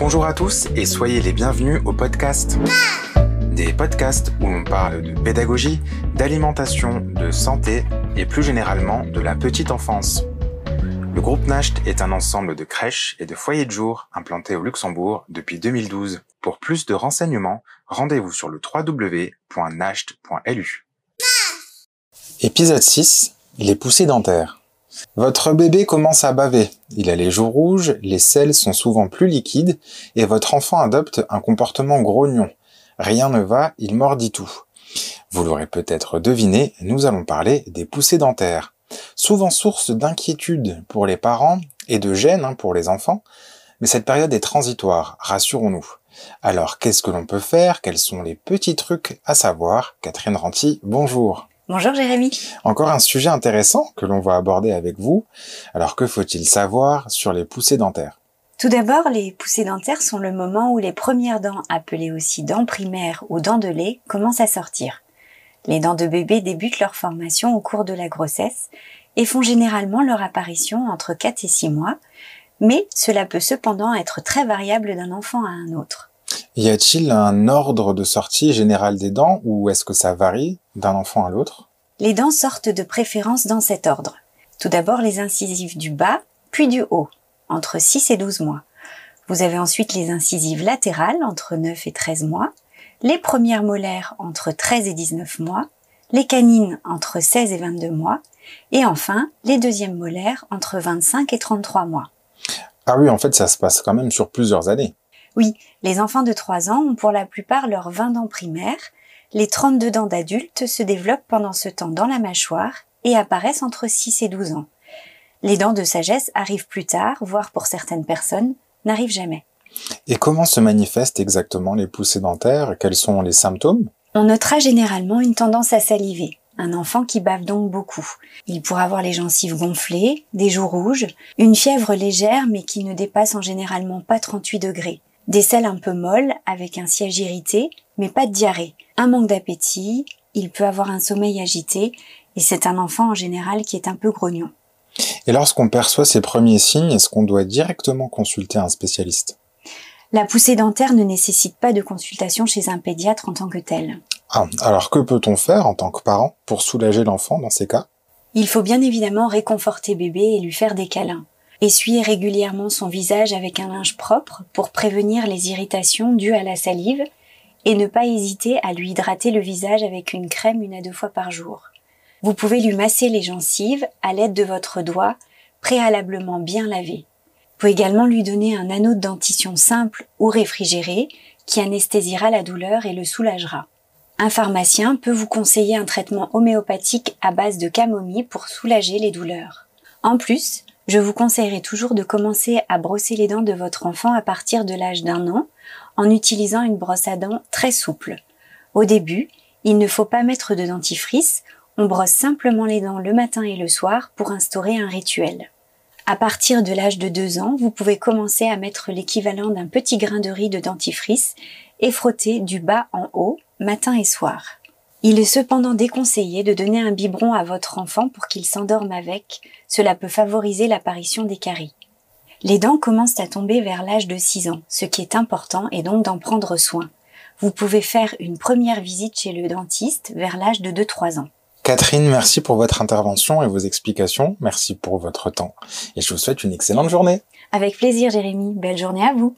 Bonjour à tous et soyez les bienvenus au podcast. Des podcasts où l'on parle de pédagogie, d'alimentation, de santé et plus généralement de la petite enfance. Le groupe NASHT est un ensemble de crèches et de foyers de jour implantés au Luxembourg depuis 2012. Pour plus de renseignements, rendez-vous sur le www.nasht.lu. Épisode 6. Les poussées dentaires. Votre bébé commence à baver. Il a les joues rouges, les selles sont souvent plus liquides et votre enfant adopte un comportement grognon. Rien ne va, il mordit tout. Vous l'aurez peut-être deviné, nous allons parler des poussées dentaires. Souvent source d'inquiétude pour les parents et de gêne hein, pour les enfants, mais cette période est transitoire, rassurons-nous. Alors qu'est-ce que l'on peut faire? Quels sont les petits trucs à savoir? Catherine Ranty, bonjour. Bonjour Jérémy. Encore un sujet intéressant que l'on va aborder avec vous. Alors que faut-il savoir sur les poussées dentaires? Tout d'abord, les poussées dentaires sont le moment où les premières dents, appelées aussi dents primaires ou dents de lait, commencent à sortir. Les dents de bébé débutent leur formation au cours de la grossesse et font généralement leur apparition entre 4 et 6 mois, mais cela peut cependant être très variable d'un enfant à un autre. Y a-t-il un ordre de sortie général des dents ou est-ce que ça varie d'un enfant à l'autre? Les dents sortent de préférence dans cet ordre. Tout d'abord les incisives du bas, puis du haut, entre 6 et 12 mois. Vous avez ensuite les incisives latérales entre 9 et 13 mois, les premières molaires entre 13 et 19 mois, les canines entre 16 et 22 mois, et enfin les deuxièmes molaires entre 25 et 33 mois. Ah oui, en fait, ça se passe quand même sur plusieurs années. Oui, les enfants de 3 ans ont pour la plupart leurs 20 dents primaires, les 32 dents d'adultes se développent pendant ce temps dans la mâchoire et apparaissent entre 6 et 12 ans. Les dents de sagesse arrivent plus tard, voire pour certaines personnes, n'arrivent jamais. Et comment se manifestent exactement les poussées dentaires? Quels sont les symptômes? On notera généralement une tendance à saliver, un enfant qui bave donc beaucoup. Il pourra avoir les gencives gonflées, des joues rouges, une fièvre légère mais qui ne dépasse en généralement pas 38 degrés, des selles un peu molles avec un siège irrité mais pas de diarrhée, un manque d'appétit, il peut avoir un sommeil agité et c'est un enfant en général qui est un peu grognon. Et lorsqu'on perçoit ces premiers signes, est-ce qu'on doit directement consulter un spécialiste? La poussée dentaire ne nécessite pas de consultation chez un pédiatre en tant que tel. Ah, alors que peut-on faire en tant que parent pour soulager l'enfant dans ces cas? Il faut bien évidemment réconforter bébé et lui faire des câlins. Essuyer régulièrement son visage avec un linge propre pour prévenir les irritations dues à la salive et ne pas hésiter à lui hydrater le visage avec une crème une à deux fois par jour. Vous pouvez lui masser les gencives à l'aide de votre doigt, préalablement bien lavé. Vous pouvez également lui donner un anneau de dentition simple ou réfrigéré qui anesthésiera la douleur et le soulagera. Un pharmacien peut vous conseiller un traitement homéopathique à base de camomille pour soulager les douleurs. En plus, je vous conseillerais toujours de commencer à brosser les dents de votre enfant à partir de l'âge d'un an en utilisant une brosse à dents très souple. Au début, il ne faut pas mettre de dentifrice, on brosse simplement les dents le matin et le soir pour instaurer un rituel. À partir de l'âge de 2 ans, vous pouvez commencer à mettre l'équivalent d'un petit grain de riz de dentifrice et frotter du bas en haut, matin et soir. Il est cependant déconseillé de donner un biberon à votre enfant pour qu'il s'endorme avec, cela peut favoriser l'apparition des caries. Les dents commencent à tomber vers l'âge de 6 ans, ce qui est important est donc d'en prendre soin. Vous pouvez faire une première visite chez le dentiste vers l'âge de 2-3 ans. Catherine, merci pour votre intervention et vos explications. Merci pour votre temps. Et je vous souhaite une excellente journée. Avec plaisir, Jérémy. Belle journée à vous.